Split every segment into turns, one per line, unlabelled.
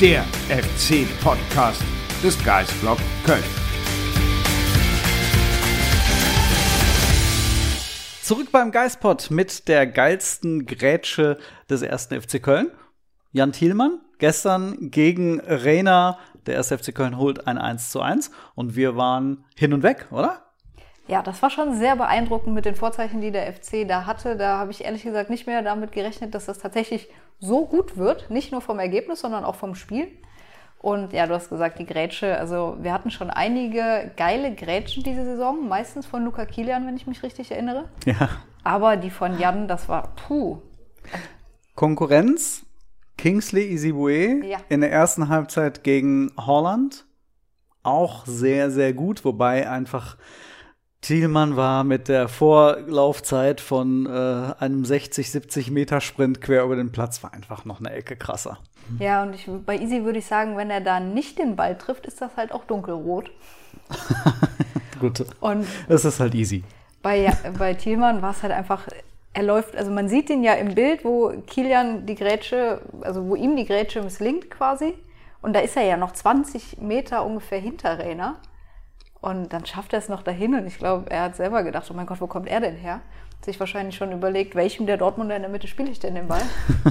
der FC-Podcast des Geistblog Köln.
Zurück beim Geistpod mit der geilsten Grätsche des ersten FC Köln. Jan Thielmann, gestern gegen Rena. Der erste FC Köln holt ein 1 zu 1 und wir waren hin und weg, oder?
Ja, das war schon sehr beeindruckend mit den Vorzeichen, die der FC da hatte. Da habe ich ehrlich gesagt nicht mehr damit gerechnet, dass das tatsächlich so gut wird. Nicht nur vom Ergebnis, sondern auch vom Spiel. Und ja, du hast gesagt, die Grätsche. Also wir hatten schon einige geile Grätschen diese Saison. Meistens von Luca Kilian, wenn ich mich richtig erinnere.
Ja.
Aber die von Jan, das war puh.
Konkurrenz. Kingsley Isibue
Ja.
in der ersten Halbzeit gegen Holland. Auch sehr, sehr gut, wobei einfach Thielmann war mit der Vorlaufzeit von äh, einem 60, 70 Meter Sprint quer über den Platz, war einfach noch eine Ecke krasser.
Ja, und ich, bei Easy würde ich sagen, wenn er da nicht den Ball trifft, ist das halt auch dunkelrot.
Gut,
Und
das ist halt easy.
bei, bei Thielmann war es halt einfach, er läuft, also man sieht ihn ja im Bild, wo Kilian die Grätsche, also wo ihm die Grätsche misslingt quasi. Und da ist er ja noch 20 Meter ungefähr hinter Rainer. Und dann schafft er es noch dahin. Und ich glaube, er hat selber gedacht, oh mein Gott, wo kommt er denn her? Hat sich wahrscheinlich schon überlegt, welchem der Dortmunder in der Mitte spiele ich denn den Ball?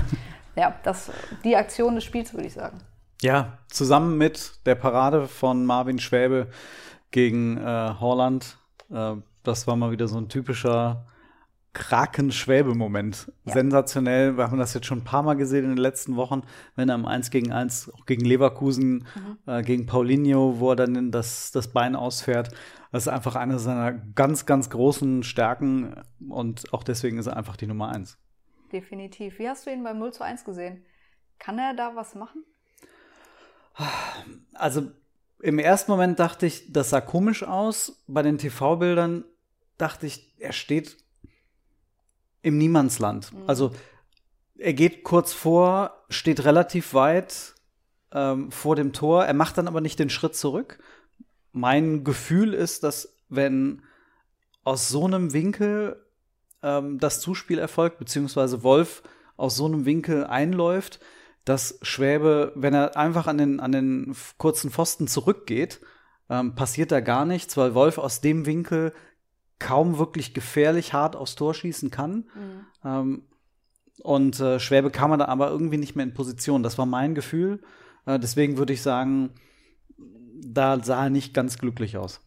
ja, das, die Aktion des Spiels, würde ich sagen.
Ja, zusammen mit der Parade von Marvin Schwäbe gegen äh, Holland. Äh, das war mal wieder so ein typischer Kraken-Schwäbe-Moment.
Ja.
Sensationell. Wir haben das jetzt schon ein paar Mal gesehen in den letzten Wochen, wenn er im 1 gegen 1 auch gegen Leverkusen, äh, gegen Paulinho, wo er dann das, das Bein ausfährt. Das ist einfach eine seiner ganz, ganz großen Stärken und auch deswegen ist er einfach die Nummer 1.
Definitiv. Wie hast du ihn beim 0 zu 1 gesehen? Kann er da was machen?
Also im ersten Moment dachte ich, das sah komisch aus. Bei den TV-Bildern dachte ich, er steht im Niemandsland. Also er geht kurz vor, steht relativ weit ähm, vor dem Tor. Er macht dann aber nicht den Schritt zurück. Mein Gefühl ist, dass wenn aus so einem Winkel ähm, das Zuspiel erfolgt, beziehungsweise Wolf aus so einem Winkel einläuft, dass Schwäbe, wenn er einfach an den, an den kurzen Pfosten zurückgeht, ähm, passiert da gar nichts, weil Wolf aus dem Winkel kaum wirklich gefährlich hart aufs Tor schießen kann. Ähm, und äh, Schwäbe kam er da aber irgendwie nicht mehr in Position. Das war mein Gefühl. Äh, deswegen würde ich sagen, da sah er nicht ganz glücklich aus.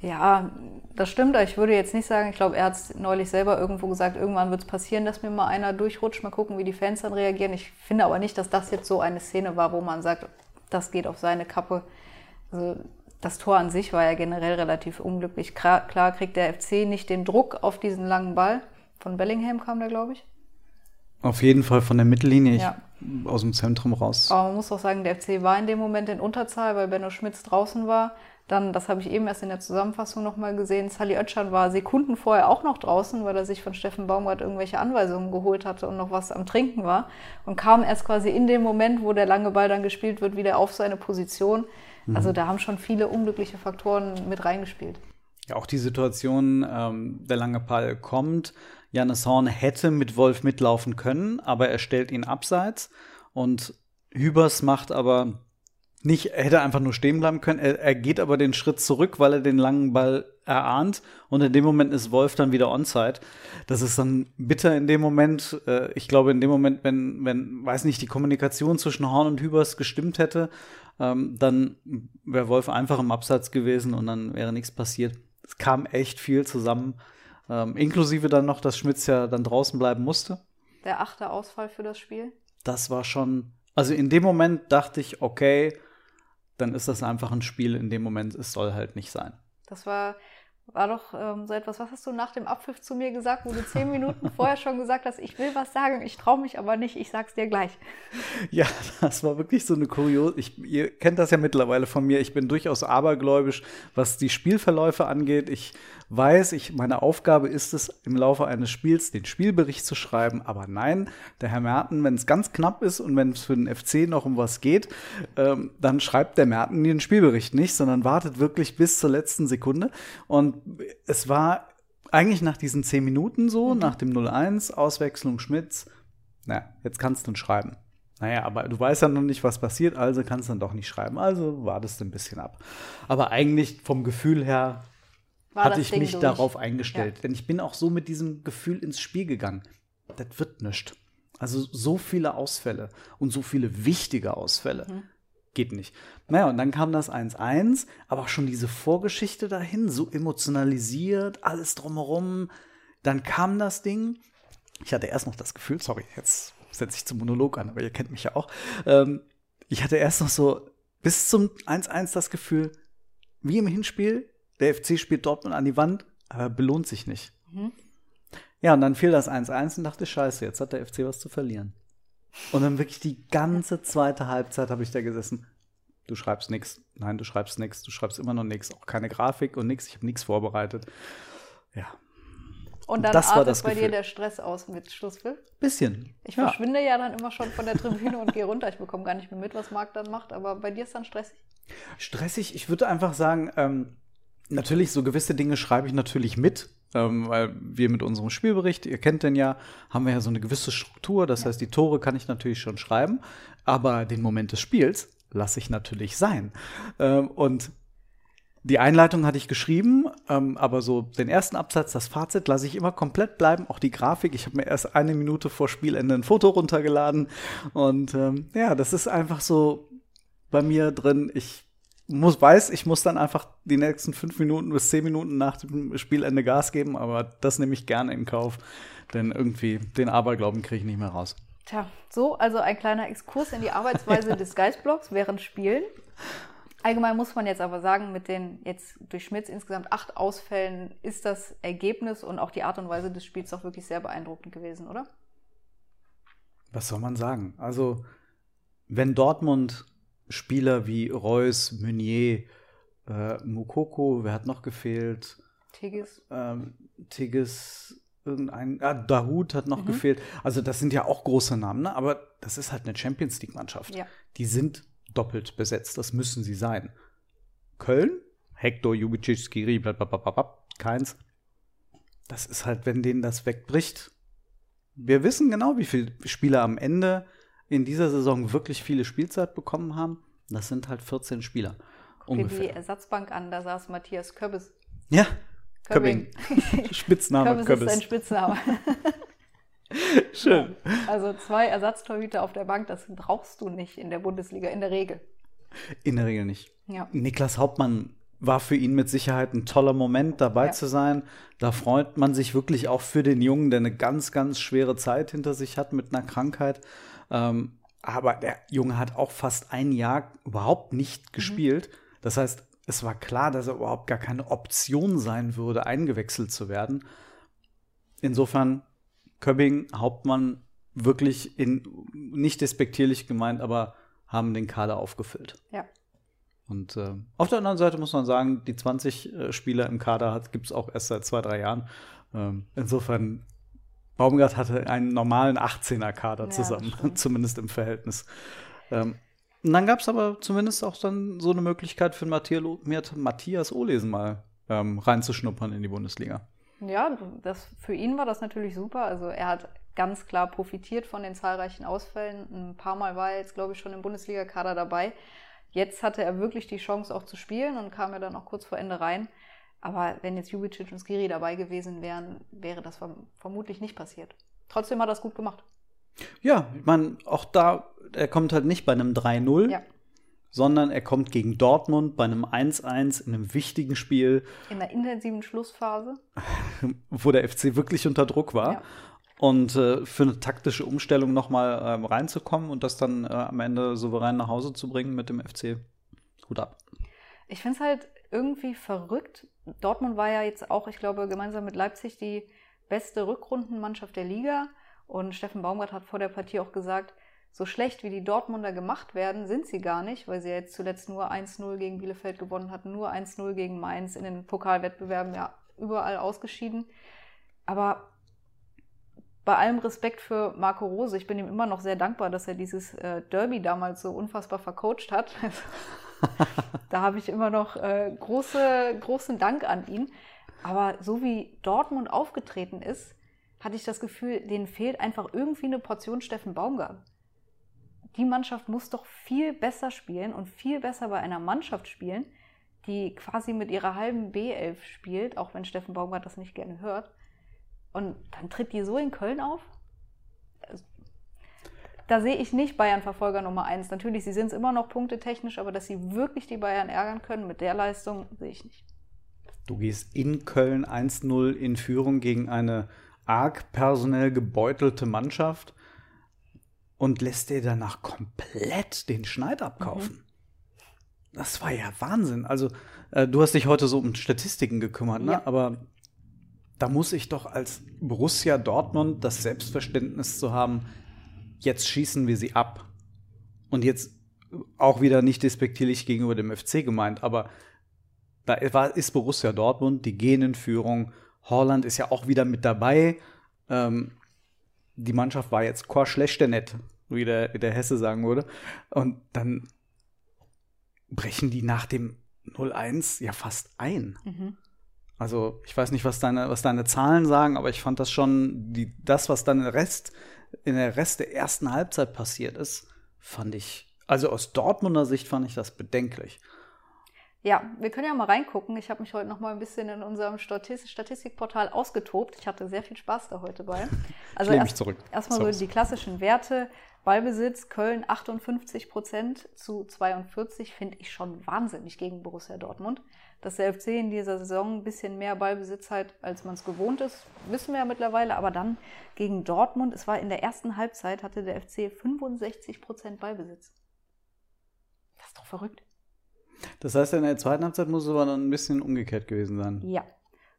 Ja, das stimmt. Ich würde jetzt nicht sagen, ich glaube, er hat es neulich selber irgendwo gesagt, irgendwann wird es passieren, dass mir mal einer durchrutscht. Mal gucken, wie die Fans dann reagieren. Ich finde aber nicht, dass das jetzt so eine Szene war, wo man sagt, das geht auf seine Kappe. Also das Tor an sich war ja generell relativ unglücklich. Klar, klar kriegt der FC nicht den Druck auf diesen langen Ball. Von Bellingham kam der, glaube ich.
Auf jeden Fall von der Mittellinie
Ja.
aus dem Zentrum raus.
Aber man muss auch sagen, der FC war in dem Moment in Unterzahl, weil Benno Schmitz draußen war. Dann, das habe ich eben erst in der Zusammenfassung nochmal gesehen, Sally Oetschan war Sekunden vorher auch noch draußen, weil er sich von Steffen Baumgart irgendwelche Anweisungen geholt hatte und noch was am Trinken war. Und kam erst quasi in dem Moment, wo der lange Ball dann gespielt wird, wieder auf seine Position. Also da haben schon viele unglückliche Faktoren mit reingespielt.
Ja, auch die Situation, ähm, der lange Ball kommt. Janis Horn hätte mit Wolf mitlaufen können, aber er stellt ihn abseits. Und Hübers macht aber nicht, er hätte einfach nur stehen bleiben können. Er, er geht aber den Schritt zurück, weil er den langen Ball erahnt. Und in dem Moment ist Wolf dann wieder onside. Das ist dann bitter in dem Moment. Äh, ich glaube, in dem Moment, wenn, wenn, weiß nicht, die Kommunikation zwischen Horn und Hübers gestimmt hätte, ähm, dann wäre Wolf einfach im Abseits gewesen und dann wäre nichts passiert. Es kam echt viel zusammen. Ähm, inklusive dann noch, dass Schmitz ja dann draußen bleiben musste.
Der achte Ausfall für das Spiel.
Das war schon, also in dem Moment dachte ich, okay, dann ist das einfach ein Spiel in dem Moment, es soll halt nicht sein.
Das war war doch ähm, so etwas, was hast du nach dem Abpfiff zu mir gesagt, wo du zehn Minuten vorher schon gesagt hast, ich will was sagen, ich traue mich aber nicht, ich sag's dir gleich.
Ja, das war wirklich so eine kuriose, ich, ihr kennt das ja mittlerweile von mir, ich bin durchaus abergläubisch, was die Spielverläufe angeht. Ich weiß, ich, meine Aufgabe ist es, im Laufe eines Spiels den Spielbericht zu schreiben, aber nein, der Herr Merten, wenn es ganz knapp ist und wenn es für den FC noch um was geht, ähm, dann schreibt der Merten den Spielbericht nicht, sondern wartet wirklich bis zur letzten Sekunde und es war eigentlich nach diesen zehn Minuten so, mhm. nach dem 0-1, Auswechslung Schmitz, na, jetzt kannst du ihn schreiben. Naja, aber du weißt ja noch nicht, was passiert, also kannst du dann doch nicht schreiben. Also wartest du ein bisschen ab. Aber eigentlich vom Gefühl her War hatte ich Ding mich durch. darauf eingestellt. Ja. Denn ich bin auch so mit diesem Gefühl ins Spiel gegangen. Das wird nichts. Also so viele Ausfälle und so viele wichtige Ausfälle. Mhm geht nicht. Naja, und dann kam das 1-1, aber auch schon diese Vorgeschichte dahin, so emotionalisiert, alles drumherum. Dann kam das Ding. Ich hatte erst noch das Gefühl, sorry, jetzt setze ich zum Monolog an, aber ihr kennt mich ja auch. Ähm, ich hatte erst noch so bis zum 1-1 das Gefühl, wie im Hinspiel, der FC spielt Dortmund an die Wand, aber belohnt sich nicht. Mhm. Ja, und dann fiel das 1-1 und dachte, scheiße, jetzt hat der FC was zu verlieren. Und dann wirklich die ganze zweite Halbzeit habe ich da gesessen. Du schreibst nichts. Nein, du schreibst nichts. Du schreibst immer noch nichts. Auch keine Grafik und nichts. Ich habe nichts vorbereitet. Ja.
Und dann das war das bei Gefühl. dir der Stress aus mit Schlusspfiff?
Bisschen.
Ich ja. verschwinde ja dann immer schon von der Tribüne und gehe runter. Ich bekomme gar nicht mehr mit, was Marc dann macht. Aber bei dir ist dann stressig?
Stressig. Ich würde einfach sagen, ähm, natürlich, so gewisse Dinge schreibe ich natürlich mit ähm, weil wir mit unserem Spielbericht, ihr kennt den ja, haben wir ja so eine gewisse Struktur. Das heißt, die Tore kann ich natürlich schon schreiben, aber den Moment des Spiels lasse ich natürlich sein. Ähm, und die Einleitung hatte ich geschrieben, ähm, aber so den ersten Absatz, das Fazit, lasse ich immer komplett bleiben. Auch die Grafik. Ich habe mir erst eine Minute vor Spielende ein Foto runtergeladen. Und ähm, ja, das ist einfach so bei mir drin. Ich muss, weiß, ich muss dann einfach die nächsten fünf Minuten bis zehn Minuten nach dem Spielende Gas geben, aber das nehme ich gerne in Kauf, denn irgendwie den Aberglauben kriege ich nicht mehr raus.
Tja, so, also ein kleiner Exkurs in die Arbeitsweise ja. des Geistblocks während Spielen. Allgemein muss man jetzt aber sagen, mit den jetzt durch Schmitz insgesamt acht Ausfällen ist das Ergebnis und auch die Art und Weise des Spiels auch wirklich sehr beeindruckend gewesen, oder?
Was soll man sagen? Also, wenn Dortmund Spieler wie Reus, Meunier, äh, Mukoko, wer hat noch gefehlt?
Tigges.
Ähm, Tigges, irgendein, ah, Dahut hat noch mhm. gefehlt. Also das sind ja auch große Namen, ne? aber das ist halt eine Champions League-Mannschaft. Ja. Die sind doppelt besetzt, das müssen sie sein. Köln, Hector, Jubicic, Skiri, blablabla, keins. Das ist halt, wenn denen das wegbricht. Wir wissen genau, wie viele Spieler am Ende in dieser Saison wirklich viele Spielzeit bekommen haben. Das sind halt 14 Spieler.
Ungefähr. die Ersatzbank an, da saß Matthias Köbbes.
Ja, Köbbing. Spitzname
Köbbes. ist sein Spitzname.
Schön.
Also zwei Ersatztorhüter auf der Bank, das brauchst du nicht in der Bundesliga, in der Regel.
In der Regel nicht. Ja. Niklas Hauptmann war für ihn mit Sicherheit ein toller Moment, dabei ja. zu sein. Da freut man sich wirklich auch für den Jungen, der eine ganz, ganz schwere Zeit hinter sich hat mit einer Krankheit. Ähm, aber der Junge hat auch fast ein Jahr überhaupt nicht mhm. gespielt. Mhm. Das heißt, es war klar, dass er überhaupt gar keine Option sein würde, eingewechselt zu werden. Insofern Köbbing, Hauptmann wirklich in, nicht despektierlich gemeint, aber haben den Kader aufgefüllt.
Ja.
Und äh, auf der anderen Seite muss man sagen, die 20 äh, Spieler im Kader gibt es auch erst seit zwei, drei Jahren. Ähm, insofern Baumgart hatte einen normalen 18er-Kader ja, zusammen, zumindest im Verhältnis. Ähm, und dann gab es aber zumindest auch dann so eine Möglichkeit für Matthias Ohlesen mal ähm, reinzuschnuppern in die Bundesliga.
Ja, das, für ihn war das natürlich super. Also er hat ganz klar profitiert von den zahlreichen Ausfällen. Ein paar Mal war er jetzt, glaube ich, schon im Bundesliga-Kader dabei. Jetzt hatte er wirklich die Chance auch zu spielen und kam ja dann auch kurz vor Ende rein. Aber wenn jetzt Jubicic und Skiri dabei gewesen wären, wäre das vermutlich nicht passiert. Trotzdem hat er es gut gemacht.
Ja, ich meine, auch da, er kommt halt nicht bei einem 3-0, ja. sondern er kommt gegen Dortmund bei einem 1-1 in einem wichtigen Spiel.
In einer intensiven Schlussphase.
Wo der FC wirklich unter Druck war. Ja. Und äh, für eine taktische Umstellung nochmal äh, reinzukommen und das dann äh, am Ende souverän nach Hause zu bringen mit dem FC. Gut ab.
Ich finde es halt irgendwie verrückt, Dortmund war ja jetzt auch, ich glaube, gemeinsam mit Leipzig die beste Rückrundenmannschaft der Liga. Und Steffen Baumgart hat vor der Partie auch gesagt, so schlecht wie die Dortmunder gemacht werden, sind sie gar nicht, weil sie ja jetzt zuletzt nur 1-0 gegen Bielefeld gewonnen hatten, nur 1-0 gegen Mainz in den Pokalwettbewerben ja überall ausgeschieden. Aber bei allem Respekt für Marco Rose, ich bin ihm immer noch sehr dankbar, dass er dieses äh, Derby damals so unfassbar vercoacht hat. da habe ich immer noch äh, große, großen Dank an ihn. Aber so wie Dortmund aufgetreten ist, hatte ich das Gefühl, denen fehlt einfach irgendwie eine Portion Steffen Baumgart. Die Mannschaft muss doch viel besser spielen und viel besser bei einer Mannschaft spielen, die quasi mit ihrer halben B11 spielt, auch wenn Steffen Baumgart das nicht gerne hört. Und dann tritt die so in Köln auf? Da sehe ich nicht Bayern-Verfolger Nummer eins. Natürlich, sie sind es immer noch punktetechnisch, aber dass sie wirklich die Bayern ärgern können mit der Leistung, sehe ich nicht.
Du gehst in Köln 1-0 in Führung gegen eine arg personell gebeutelte Mannschaft und lässt dir danach komplett den Schneid abkaufen. Mhm. Das war ja Wahnsinn. Also, äh, du hast dich heute so um Statistiken gekümmert, ne?
Ja.
Aber da muss ich doch als Borussia Dortmund das Selbstverständnis zu haben, jetzt schießen wir sie ab. Und jetzt auch wieder nicht despektierlich gegenüber dem FC gemeint, aber da war, ist Borussia Dortmund, die gehen in Führung. Holland ist ja auch wieder mit dabei. Ähm, die Mannschaft war jetzt Chor schlechter nett, wie der, wie der Hesse sagen würde. Und dann brechen die nach dem 0-1 ja fast ein.
Mhm.
Also ich weiß nicht, was deine, was deine Zahlen sagen, aber ich fand das schon, die, das, was dann im Rest, in der Rest der ersten Halbzeit passiert ist, fand ich, also aus Dortmunder Sicht fand ich das bedenklich.
Ja, wir können ja mal reingucken. Ich habe mich heute noch mal ein bisschen in unserem Statis Statistikportal ausgetobt. Ich hatte sehr viel Spaß da heute bei. Also erst, erstmal so die klassischen Werte. Ballbesitz Köln 58 Prozent zu 42 finde ich schon wahnsinnig gegen Borussia Dortmund. Dass der FC in dieser Saison ein bisschen mehr Ballbesitz hat, als man es gewohnt ist, wissen wir ja mittlerweile. Aber dann gegen Dortmund, es war in der ersten Halbzeit, hatte der FC 65 Prozent Ballbesitz. Das ist doch verrückt.
Das heißt, in der zweiten Halbzeit muss es aber dann ein bisschen umgekehrt gewesen sein.
Ja.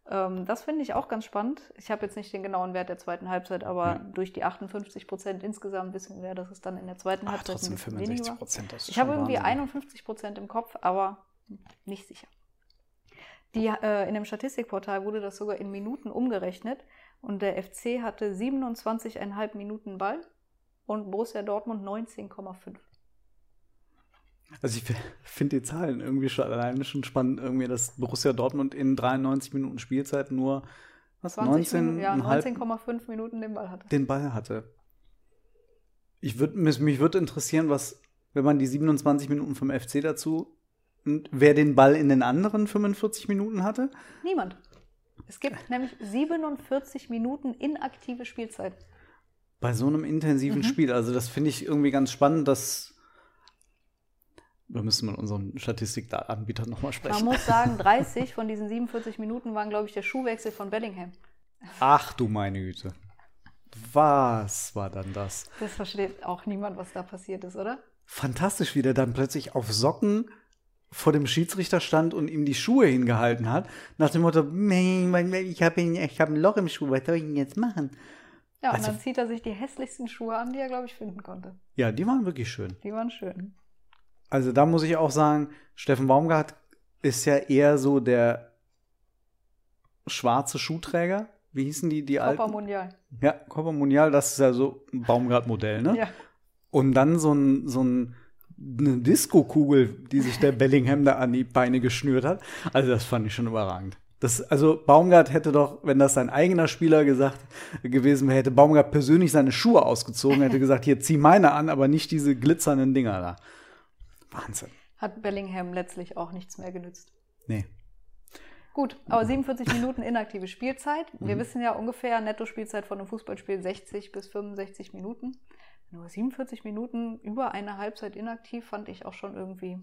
Ähm, das finde ich auch ganz spannend. Ich habe jetzt nicht den genauen Wert der zweiten Halbzeit, aber
Ja.
durch die 58 Prozent insgesamt wissen wir, dass es dann in der zweiten
Aber
Halbzeit
trotzdem
bisschen
65
weniger war.
Prozent,
Ich habe irgendwie
Wahnsinn.
51 Prozent im Kopf, aber nicht sicher. Die, äh, in dem Statistikportal wurde das sogar in Minuten umgerechnet und der FC hatte 27,5 Minuten Ball und Borussia Dortmund 19,5.
Also ich finde die Zahlen irgendwie schon alleine schon spannend, irgendwie, dass Borussia Dortmund in 93 Minuten Spielzeit nur was,
20 Minuten, ja,
19,5
19,5 Minuten den Ball hatte.
den Ball hatte. Ich würd, mich, mich würde interessieren, was, wenn man die 27 Minuten vom FC dazu, und wer den Ball in den anderen 45 Minuten hatte?
Niemand. Es gibt nämlich 47 Minuten inaktive Spielzeit.
Bei so einem intensiven
Mhm.
Spiel. Also das finde ich irgendwie ganz spannend, dass da müssen wir mit unseren Statistikanbietern nochmal
Man
sprechen.
muss sagen, 30 von diesen 47 Minuten waren, glaube ich, der Schuhwechsel von Bellingham.
Ach du meine Güte. Was war dann das?
Das versteht auch niemand, was da passiert ist, oder?
Fantastisch, wie der dann plötzlich auf Socken vor dem Schiedsrichter stand und ihm die Schuhe hingehalten hat. Nach dem Motto, "Nee, mein- ich habe ich hab ein Loch im Schuh, was soll ich denn jetzt machen?
Ja, und
Also-
dann zieht er sich die hässlichsten Schuhe an, die er, glaube ich, finden konnte.
Ja, die waren wirklich schön.
Die waren schön.
Also da muss ich auch sagen, Steffen Baumgart ist ja eher so der schwarze Schuhträger. Wie hießen die, die
Copa
alten?
Mundial.
Ja, Copa Mundial, das ist ja so ein Baumgart-Modell, ne?
Ja.
Und dann so ein, so ein, eine Disco-Kugel, die sich der Bellingham da an die Beine geschnürt hat. Also das fand ich schon überragend. Das, also Baumgart hätte doch, wenn das sein eigener Spieler gesagt gewesen wäre, hätte Baumgart persönlich seine Schuhe ausgezogen, hätte gesagt, hier zieh meine an, aber nicht diese glitzernden Dinger da. Wahnsinn.
Hat Bellingham letztlich auch nichts mehr genützt.
Nee.
Gut, aber 47 Minuten inaktive Spielzeit.
Mhm.
Wir wissen ja ungefähr Netto-Spielzeit von einem Fußballspiel 60 bis 65 Minuten. Nur 47 Minuten über eine Halbzeit inaktiv fand ich auch schon irgendwie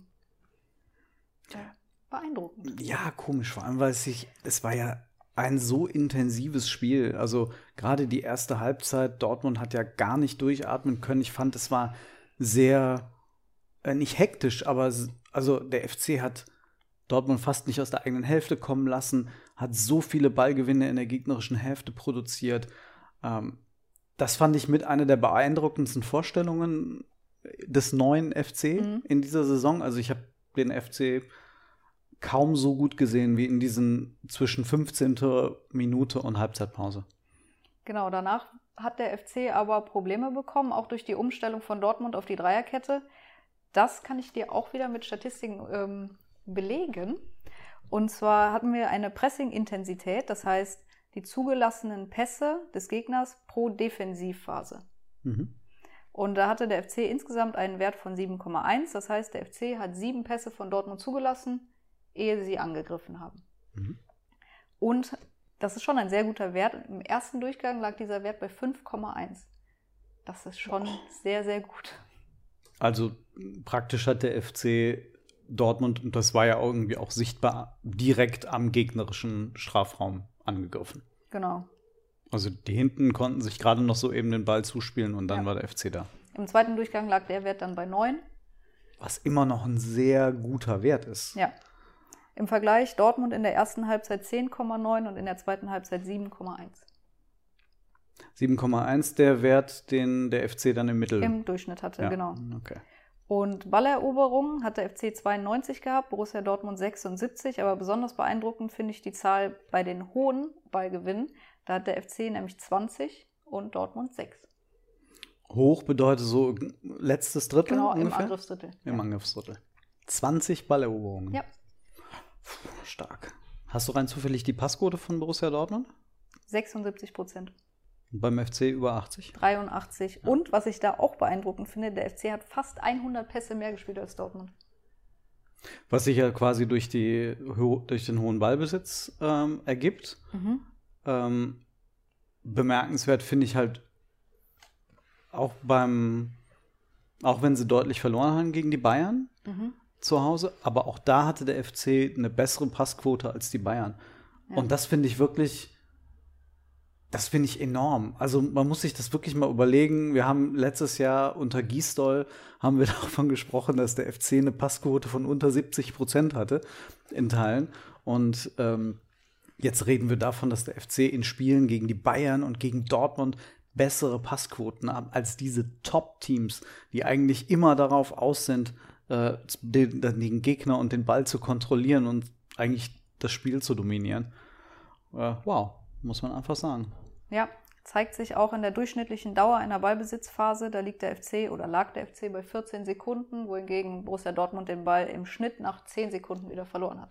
ja, beeindruckend.
Ja, komisch, vor allem, weil es sich, es war ja ein so intensives Spiel. Also gerade die erste Halbzeit, Dortmund hat ja gar nicht durchatmen können. Ich fand, es war sehr, äh, nicht hektisch, aber also der FC hat Dortmund fast nicht aus der eigenen Hälfte kommen lassen, hat so viele Ballgewinne in der gegnerischen Hälfte produziert. Ähm, das fand ich mit einer der beeindruckendsten Vorstellungen des neuen FC mhm. in dieser Saison. Also ich habe den FC kaum so gut gesehen wie in diesen zwischen 15. Minute und Halbzeitpause.
Genau, danach hat der FC aber Probleme bekommen, auch durch die Umstellung von Dortmund auf die Dreierkette. Das kann ich dir auch wieder mit Statistiken ähm, belegen. Und zwar hatten wir eine Pressing-Intensität, das heißt die zugelassenen Pässe des Gegners pro Defensivphase. Mhm. Und da hatte der FC insgesamt einen Wert von 7,1. Das heißt, der FC hat sieben Pässe von Dortmund zugelassen, ehe sie angegriffen haben. Mhm. Und das ist schon ein sehr guter Wert. Im ersten Durchgang lag dieser Wert bei 5,1. Das ist schon oh. sehr, sehr gut.
Also praktisch hat der FC Dortmund, und das war ja irgendwie auch sichtbar, direkt am gegnerischen Strafraum angegriffen.
Genau.
Also die hinten konnten sich gerade noch so eben den Ball zuspielen und dann ja. war der FC da.
Im zweiten Durchgang lag der Wert dann bei 9.
Was immer noch ein sehr guter Wert ist.
Ja. Im Vergleich Dortmund in der ersten Halbzeit 10,9 und in der zweiten Halbzeit 7,1.
7,1 der Wert, den der FC dann im Mittel.
Im Durchschnitt hatte,
ja.
genau.
Okay.
Und Balleroberungen hat der FC 92 gehabt, Borussia Dortmund 76, aber besonders beeindruckend finde ich die Zahl bei den hohen Ballgewinnen. Da hat der FC nämlich 20 und Dortmund 6.
Hoch bedeutet so letztes Drittel
genau,
ungefähr?
im Angriffsdrittel.
Im ja. Angriffsdrittel. 20 Balleroberungen.
Ja.
Stark. Hast du rein zufällig die Passquote von Borussia Dortmund?
76 Prozent.
Beim FC über 80?
83. Ja. Und was ich da auch beeindruckend finde, der FC hat fast 100 Pässe mehr gespielt als Dortmund.
Was sich ja quasi durch, die, durch den hohen Ballbesitz ähm, ergibt. Mhm. Ähm, bemerkenswert finde ich halt auch beim, auch wenn sie deutlich verloren haben gegen die Bayern mhm. zu Hause, aber auch da hatte der FC eine bessere Passquote als die Bayern. Ja. Und das finde ich wirklich das finde ich enorm. Also man muss sich das wirklich mal überlegen. Wir haben letztes Jahr unter Gisdol haben wir davon gesprochen, dass der FC eine Passquote von unter 70 Prozent hatte in Teilen. Und ähm, jetzt reden wir davon, dass der FC in Spielen gegen die Bayern und gegen Dortmund bessere Passquoten haben als diese Top-Teams, die eigentlich immer darauf aus sind, äh, den, den, Gegner und den Ball zu kontrollieren und eigentlich das Spiel zu dominieren. Äh, wow, muss man einfach sagen.
Ja, zeigt sich auch in der durchschnittlichen Dauer einer Ballbesitzphase. Da liegt der FC oder lag der FC bei 14 Sekunden, wohingegen Borussia Dortmund den Ball im Schnitt nach 10 Sekunden wieder verloren hat.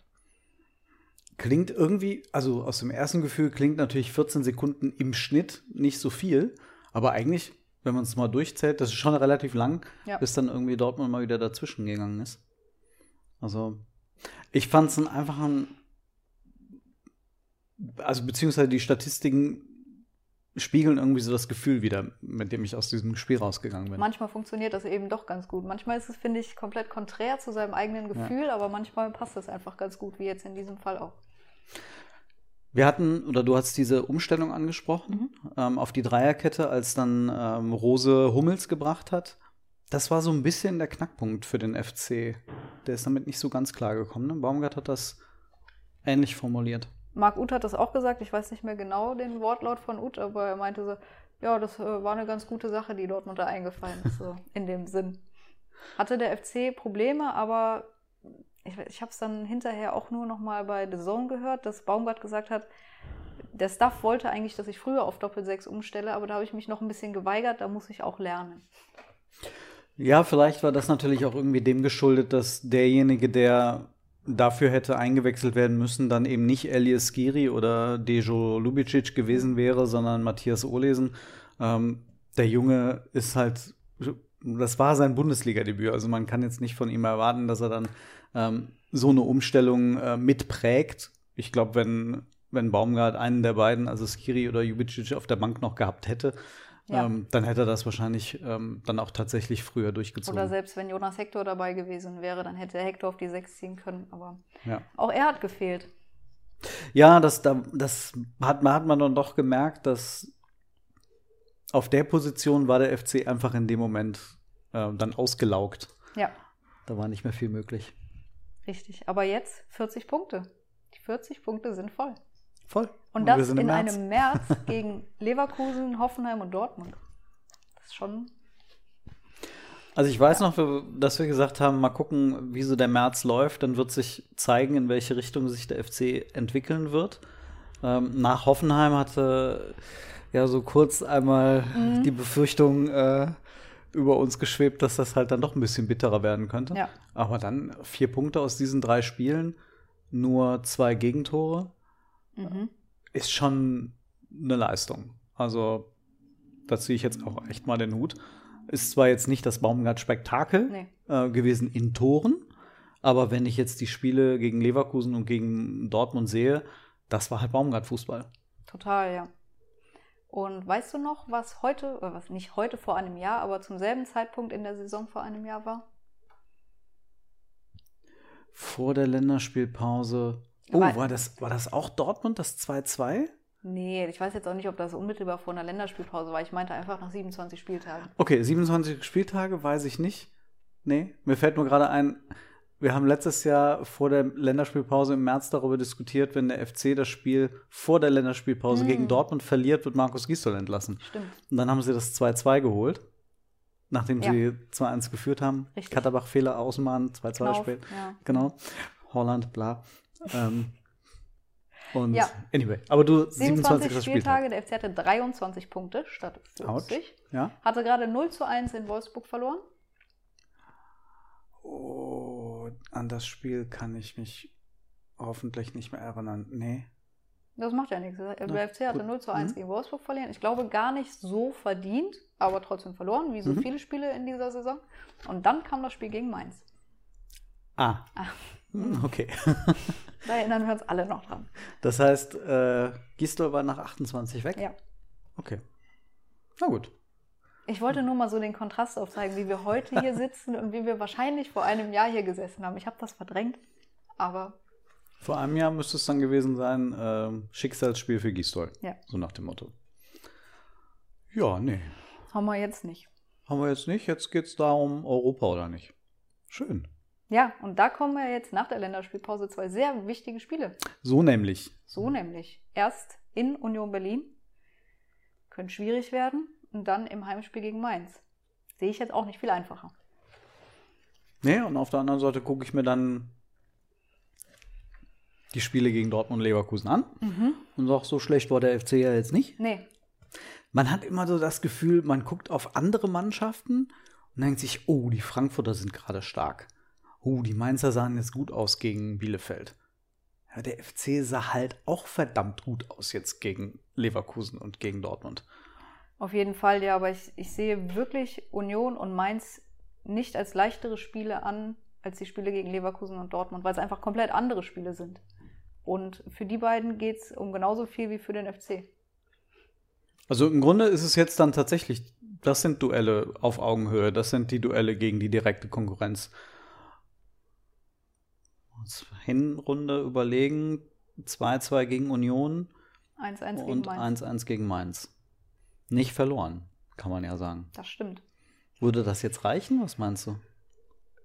Klingt irgendwie, also aus dem ersten Gefühl klingt natürlich 14 Sekunden im Schnitt nicht so viel, aber eigentlich, wenn man es mal durchzählt, das ist schon relativ lang, ja. bis dann irgendwie Dortmund mal wieder dazwischen gegangen ist. Also, ich fand es einfach ein, also beziehungsweise die Statistiken spiegeln irgendwie so das Gefühl wieder, mit dem ich aus diesem Spiel rausgegangen bin.
Manchmal funktioniert das eben doch ganz gut. Manchmal ist es, finde ich, komplett konträr zu seinem eigenen Gefühl, ja. aber manchmal passt es einfach ganz gut, wie jetzt in diesem Fall auch.
Wir hatten, oder du hast diese Umstellung angesprochen, mhm. ähm, auf die Dreierkette, als dann ähm, Rose Hummels gebracht hat. Das war so ein bisschen der Knackpunkt für den FC. Der ist damit nicht so ganz klar gekommen. Ne? Baumgart hat das ähnlich formuliert.
Marc Uth hat das auch gesagt, ich weiß nicht mehr genau den Wortlaut von Uth, aber er meinte so, ja, das äh, war eine ganz gute Sache, die Dortmund da eingefallen ist, so in dem Sinn. Hatte der FC Probleme, aber ich, ich habe es dann hinterher auch nur noch mal bei The Zone gehört, dass Baumgart gesagt hat, der Staff wollte eigentlich, dass ich früher auf Doppel-6 umstelle, aber da habe ich mich noch ein bisschen geweigert, da muss ich auch lernen.
Ja, vielleicht war das natürlich auch irgendwie dem geschuldet, dass derjenige, der dafür hätte eingewechselt werden müssen, dann eben nicht Elias Giri oder Dejo Lubicic gewesen wäre, sondern Matthias Ohlesen. Ähm, der Junge ist halt, das war sein Bundesliga-Debüt. Also man kann jetzt nicht von ihm erwarten, dass er dann ähm, so eine Umstellung äh, mitprägt. Ich glaube, wenn, wenn Baumgart einen der beiden, also Skiri oder Jubicic, auf der Bank noch gehabt hätte, ja. Ähm, dann hätte er das wahrscheinlich ähm, dann auch tatsächlich früher durchgezogen.
Oder selbst wenn Jonas Hector dabei gewesen wäre, dann hätte Hector auf die 6 ziehen können. Aber ja. auch er hat gefehlt.
Ja, das, das hat, hat man dann doch gemerkt, dass auf der Position war der FC einfach in dem Moment äh, dann ausgelaugt.
Ja.
Da war nicht mehr viel möglich.
Richtig. Aber jetzt 40 Punkte. Die 40 Punkte sind voll.
Voll.
Und
wir
das
sind im
in
März.
einem März gegen Leverkusen, Hoffenheim und Dortmund. Das ist schon.
Also ich weiß noch, dass wir gesagt haben, mal gucken, wie so der März läuft. Dann wird sich zeigen, in welche Richtung sich der FC entwickeln wird. Ähm, nach Hoffenheim hatte ja so kurz einmal
Mhm.
die Befürchtung äh, über uns geschwebt, dass das halt dann doch ein bisschen bitterer werden könnte.
Ja.
Aber dann vier Punkte aus diesen drei Spielen, nur zwei Gegentore,
Mhm.
ist schon eine Leistung. Also da ziehe ich jetzt auch echt mal den Hut. Ist zwar jetzt nicht das Baumgart-Spektakel
Nee.
äh, gewesen in Toren, aber wenn ich jetzt die Spiele gegen Leverkusen und gegen Dortmund sehe, das war halt Baumgart-Fußball.
Total, ja. Und weißt du noch, was heute, oder was nicht heute vor einem Jahr, aber zum selben Zeitpunkt in der Saison vor einem Jahr war?
Vor der Länderspielpause. Oh,
Aber-
war das, war das auch Dortmund, das 2-2?
Nee, ich weiß jetzt auch nicht, ob das unmittelbar vor einer Länderspielpause war. Ich meinte einfach nach 27 Spieltagen.
Okay, 27 Spieltage, weiß ich nicht. Nee, mir fällt nur gerade ein, wir haben letztes Jahr vor der Länderspielpause im März darüber diskutiert, wenn der FC das Spiel vor der Länderspielpause gegen Dortmund verliert, wird Markus Gisdol entlassen.
Stimmt.
Und dann haben sie das 2-2 geholt, nachdem
Ja.
sie 2-1 geführt haben.
Richtig.
Katterbach-Fehler, Außenmann, 2-2
Knauf,
spät.
ja.
Genau. Holland, bla. Ähm, und
Ja.
anyway, aber du
27
27. Spieltag.
Spieltage, der FC hatte 23 Punkte statt
Autsch.
50.
Ja.
Hatte gerade 0 zu 1 in Wolfsburg verloren.
Oh, an das Spiel kann ich mich hoffentlich nicht mehr erinnern. Nee.
Das macht ja nichts. Der
Ja,
FC hatte
gut.
0 zu 1
Mhm.
gegen Wolfsburg verlieren. Ich glaube gar nicht so verdient, aber trotzdem verloren, wie so
Mhm.
viele Spiele in dieser Saison. Und dann kam das Spiel gegen Mainz.
Ah. Hm, Okay.
Da erinnern wir uns alle noch dran.
Das heißt, äh, Gisdol war nach 28 weg?
Ja.
Okay. Na gut.
Ich wollte nur mal so den Kontrast aufzeigen, wie wir heute hier sitzen und wie wir wahrscheinlich vor einem Jahr hier gesessen haben. Ich habe das verdrängt, aber
Vor einem Jahr müsste es dann gewesen sein, ähm, Schicksalsspiel für Gisdol.
Ja.
So nach dem Motto. Ja, nee.
haben wir jetzt nicht.
Haben wir jetzt nicht. Jetzt geht es darum, Europa oder nicht. Schön.
Ja, und da kommen wir jetzt nach der Länderspielpause zwei sehr wichtige Spiele.
So nämlich.
So nämlich. Erst in Union Berlin. Könnte schwierig werden. Und dann im Heimspiel gegen Mainz. Sehe ich jetzt auch nicht viel einfacher.
Nee, und auf der anderen Seite gucke ich mir dann die Spiele gegen Dortmund und Leverkusen an und sage, so schlecht war der FC ja jetzt nicht.
Nee,
Man hat immer so das Gefühl, man guckt auf andere Mannschaften und denkt sich, oh, die Frankfurter sind gerade stark. Oh, die Mainzer sahen jetzt gut aus gegen Bielefeld. Ja, der FC sah halt auch verdammt gut aus jetzt gegen Leverkusen und gegen Dortmund.
auf jeden Fall, ja. Aber ich, ich sehe wirklich Union und Mainz nicht als leichtere Spiele an, als die Spiele gegen Leverkusen und Dortmund, weil es einfach komplett andere Spiele sind. Und für die beiden geht es um genauso viel wie für den FC.
Also im Grunde ist es jetzt dann tatsächlich, das sind Duelle auf Augenhöhe, das sind die Duelle gegen die direkte Konkurrenz. Uns Hinrunde überlegen, 2-2 gegen Union
1-1 gegen
und
Mainz.
1-1 gegen Mainz. Nicht verloren, kann man ja sagen.
Das stimmt.
Würde das jetzt reichen? Was meinst du?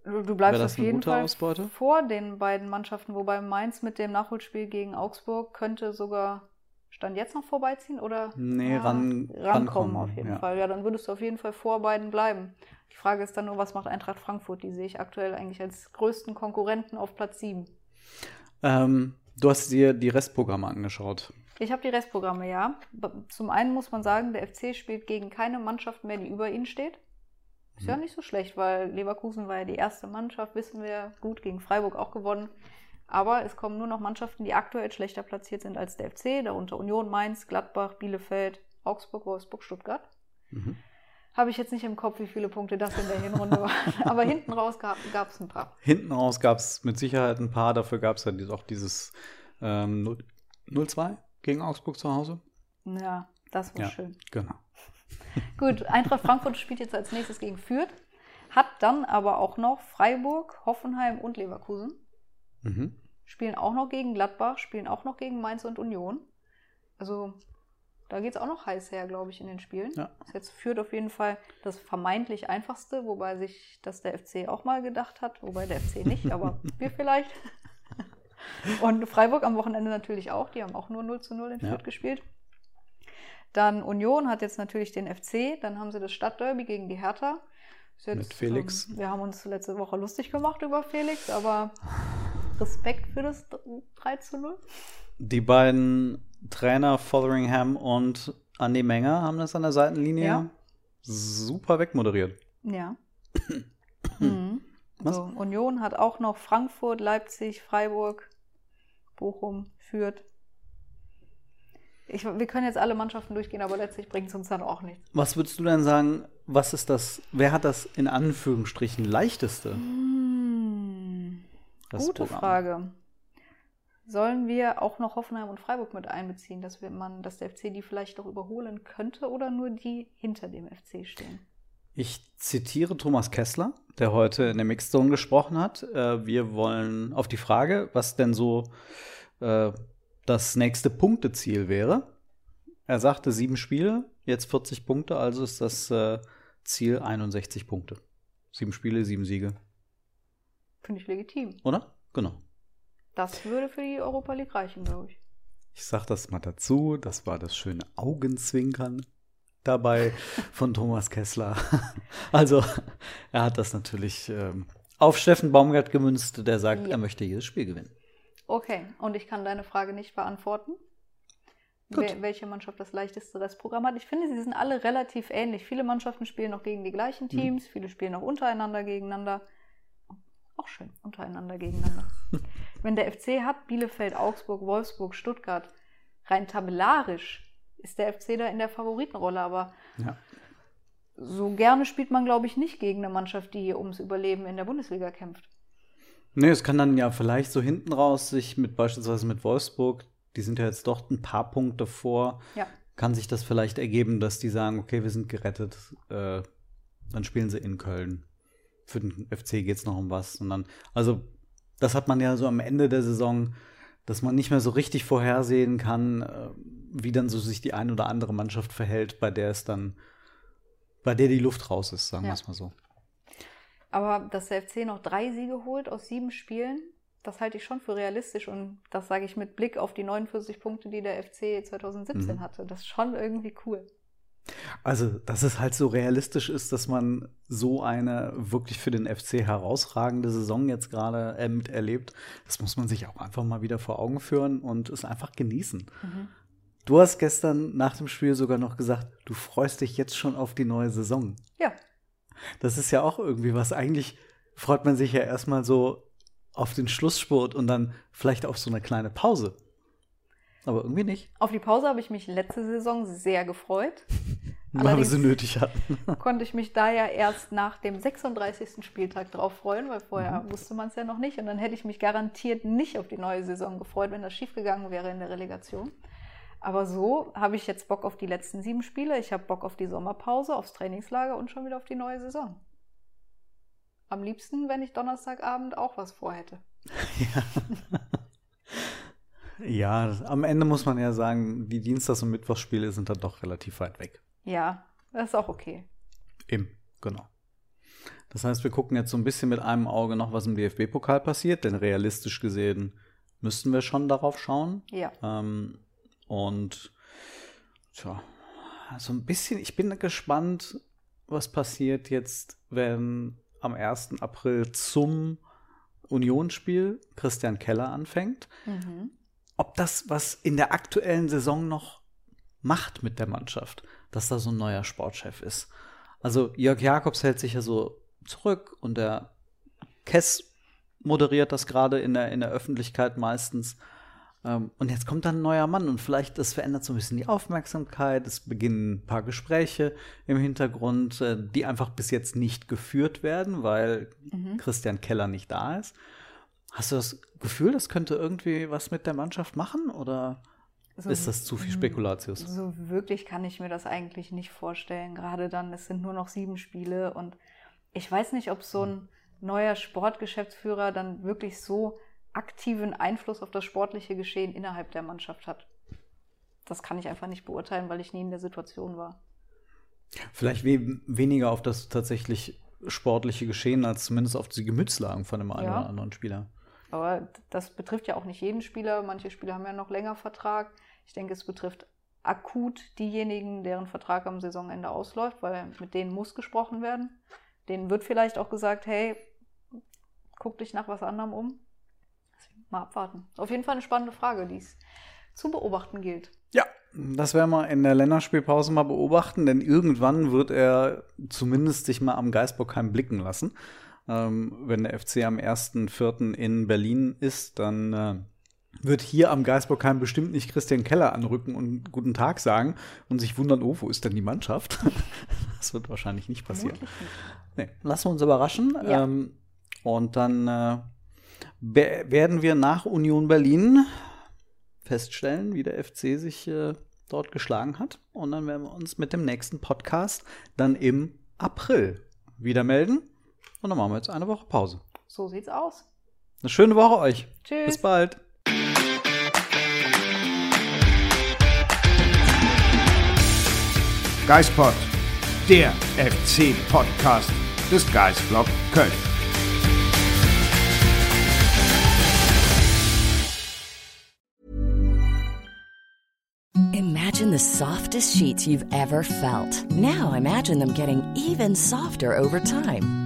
Du, du bleibst auf jeden Fall
Ausbeute?
vor den beiden Mannschaften, wobei Mainz mit dem Nachholspiel gegen Augsburg könnte sogar Stand jetzt noch vorbeiziehen oder
Nee, ran-
rankommen
rankommen,
auf jeden
ja.
Fall. Ja, dann würdest du auf jeden Fall vor beiden bleiben. Die Frage ist dann nur, was macht Eintracht Frankfurt? Die sehe ich aktuell eigentlich als größten Konkurrenten auf Platz 7.
Ähm, du hast dir die Restprogramme angeschaut.
Ich habe die Restprogramme, ja. Zum einen muss man sagen, der FC spielt gegen keine Mannschaft mehr, die über ihnen steht. Ist
Mhm.
ja nicht so schlecht, weil Leverkusen war ja die erste Mannschaft, wissen wir, gut gegen Freiburg auch gewonnen. Aber es kommen nur noch Mannschaften, die aktuell schlechter platziert sind als der FC, darunter Union, Mainz, Gladbach, Bielefeld, Augsburg, Wolfsburg, Stuttgart.
Mhm.
Habe ich jetzt nicht im Kopf, wie viele Punkte das in der Hinrunde waren. Aber hinten raus gab es ein paar.
Hinten raus gab es mit Sicherheit ein paar, dafür gab es ja dies- auch dieses ähm, 0 0-2 gegen Augsburg zu Hause.
Ja, das war
Ja,
schön.
genau.
Gut, Eintracht Frankfurt spielt jetzt als nächstes gegen Fürth, hat dann aber auch noch Freiburg, Hoffenheim und Leverkusen.
Mhm.
Spielen auch noch gegen Gladbach, spielen auch noch gegen Mainz und Union. Also Da geht es auch noch heiß her, glaube ich, in den Spielen.
Ja.
Das jetzt führt auf jeden Fall das vermeintlich einfachste, wobei sich das der FC auch mal gedacht hat, wobei der FC nicht, aber wir vielleicht. Und Freiburg am Wochenende natürlich auch, die haben auch nur 0 zu 0 in
Ja.
Fürth gespielt. Dann Union hat jetzt natürlich den FC, dann haben sie das Stadtderby gegen die Hertha. Jetzt,
Mit Felix.
Ähm, wir haben uns letzte Woche lustig gemacht über Felix, aber Respekt für das 3 zu 0.
Die beiden Trainer Fotheringham und Andy Menger haben das an der Seitenlinie
Ja.
super wegmoderiert.
Ja. mhm.
Was?
So, Union hat auch noch Frankfurt, Leipzig, Freiburg, Bochum, Fürth. Ich, wir können jetzt alle Mannschaften durchgehen, aber letztlich bringt es uns dann auch nichts.
Was würdest du denn sagen, was ist das, wer hat das in Anführungsstrichen leichteste?
Hm. Gute
Programm?
Frage. Sollen wir auch noch Hoffenheim und Freiburg mit einbeziehen, dass, wir man, dass der FC die vielleicht noch überholen könnte oder nur die hinter dem FC stehen?
Ich zitiere Thomas Kessler, der heute in der Mixzone gesprochen hat. Äh, wir wollen auf die Frage, was denn so äh, das nächste Punkteziel wäre. Er sagte sieben Spiele, jetzt 40 Punkte, also ist das äh, Ziel 61 Punkte. Sieben Spiele, sieben Siege,
Finde ich legitim.
oder? Genau.
Das würde für die Europa League reichen, glaube ich.
Ich sag das mal dazu, das war das schöne Augenzwinkern dabei von Thomas Kessler. Also, er hat das natürlich ähm, auf Steffen Baumgart gemünzt, der sagt,
Ja.
er möchte jedes Spiel gewinnen.
Okay, und ich kann deine Frage nicht beantworten.
Gut.
Wer, welche Mannschaft das leichteste Restprogramm hat. Ich finde, sie sind alle relativ ähnlich. Viele Mannschaften spielen noch gegen die gleichen
Mhm.
Teams, viele spielen auch untereinander gegeneinander. Auch schön, untereinander gegeneinander. Wenn der FC hat Bielefeld, Augsburg, Wolfsburg, Stuttgart, rein tabellarisch ist der FC da in der Favoritenrolle, aber
Ja.
so gerne spielt man, glaube ich, nicht gegen eine Mannschaft, die hier ums Überleben in der Bundesliga kämpft.
Nee, es kann dann ja vielleicht so hinten raus sich mit beispielsweise mit Wolfsburg, die sind ja jetzt doch ein paar Punkte vor,
Ja.
kann sich das vielleicht ergeben, dass die sagen, okay, wir sind gerettet, äh, dann spielen sie in Köln. Für den FC geht es noch um was. Und dann, also, das hat man ja so am Ende der Saison, dass man nicht mehr so richtig vorhersehen kann, äh, wie dann so sich die ein oder andere Mannschaft verhält, bei der es dann, bei der die Luft raus ist, sagen
Ja.
wir es mal so.
Aber dass der FC noch drei Siege holt aus sieben Spielen, das halte ich schon für realistisch. Und das sage ich mit Blick auf die 49 Punkte, die der FC 2017
Mhm.
hatte. Das ist schon irgendwie cool.
Also, dass es halt so realistisch ist, dass man so eine wirklich für den FC herausragende Saison jetzt gerade äh, miterlebt, das muss man sich auch einfach mal wieder vor Augen führen und es einfach genießen. Du hast gestern nach dem Spiel sogar noch gesagt, du freust dich jetzt schon auf die neue Saison.
Ja,
Das ist ja auch irgendwie was. Eigentlich freut man sich ja erstmal so auf den Schlussspurt und dann vielleicht auf so eine kleine Pause. Aber irgendwie nicht,
auf die Pause habe ich mich letzte Saison sehr gefreut.
weil wir sie nötig hatten.
Konnte ich mich da ja erst nach dem 36. Spieltag drauf freuen, weil vorher
Mhm.
wusste man es ja noch nicht. Und dann hätte ich mich garantiert nicht auf die neue Saison gefreut, wenn das schiefgegangen wäre in der Relegation. Aber so habe ich jetzt Bock auf die letzten sieben Spiele. Ich habe Bock auf die Sommerpause, aufs Trainingslager und schon wieder auf die neue Saison. Am liebsten, wenn ich Donnerstagabend auch was vorhätte.
Ja, am Ende muss man ja sagen, die Dienstags- und Mittwochsspiele sind dann doch relativ weit weg.
Ja, das ist auch okay.
Eben, genau. Das heißt, wir gucken jetzt so ein bisschen mit einem Auge noch, was im DFB-Pokal passiert, denn realistisch gesehen müssten wir schon darauf schauen.
Ja.
Ähm, und tja, so ein bisschen, ich bin gespannt, was passiert jetzt, wenn am 1. April zum Unionsspiel Christian Keller anfängt.
Mhm.
Ob das was in der aktuellen Saison noch macht mit der Mannschaft, dass da so ein neuer Sportchef ist. Also Jörg Jakobs hält sich ja so zurück und der Kess moderiert das gerade in der, in der Öffentlichkeit meistens. Ähm, und jetzt kommt dann ein neuer Mann und vielleicht, das verändert so ein bisschen die Aufmerksamkeit. Es beginnen ein paar Gespräche im Hintergrund, äh, die einfach bis jetzt nicht geführt werden, weil Christian Keller nicht da ist. Hast du das Gefühl, das könnte irgendwie was mit der Mannschaft machen oder
So-
ist das zu viel Spekulatius?
So wirklich kann ich mir das eigentlich nicht vorstellen. Gerade dann, es sind nur noch sieben Spiele und ich weiß nicht, ob so ein neuer Sportgeschäftsführer dann wirklich so aktiven Einfluss auf das sportliche Geschehen innerhalb der Mannschaft hat. das kann ich einfach nicht beurteilen, weil ich nie in der Situation war.
Vielleicht we weniger auf das tatsächlich sportliche Geschehen als zumindest auf die Gemütslagen von dem einen
Ja.
oder anderen Spieler.
Aber das betrifft ja auch nicht jeden Spieler. Manche Spieler haben ja noch länger Vertrag. Ich denke, es betrifft akut diejenigen, deren Vertrag am Saisonende ausläuft, weil mit denen muss gesprochen werden. Denen wird vielleicht auch gesagt, hey, guck dich nach was anderem um. Mal abwarten. Auf jeden Fall eine spannende Frage, die es zu beobachten gilt.
Ja, das werden wir in der Länderspielpause mal beobachten, denn irgendwann wird er zumindest sich mal am Geisbockheim blicken lassen. Ähm, wenn der FC am 1.4. in Berlin ist, dann äh, wird hier am Geisbockheim bestimmt nicht Christian Keller anrücken und guten Tag sagen und sich wundern, oh, wo ist denn die Mannschaft? das wird wahrscheinlich nicht passieren. Nee, lassen wir uns überraschen.
Ja.
Ähm, und dann äh, be- werden wir nach Union Berlin feststellen, wie der FC sich äh, dort geschlagen hat. Und dann werden wir uns mit dem nächsten Podcast dann im April wieder melden. Und dann machen wir jetzt eine Woche Pause.
So sieht's aus.
Eine schöne Woche euch.
Tschüss.
Bis bald.
Geispod, der FC-Podcast des Geisblog Köln.
Imagine the softest sheets you've ever felt. Now imagine them getting even softer over time.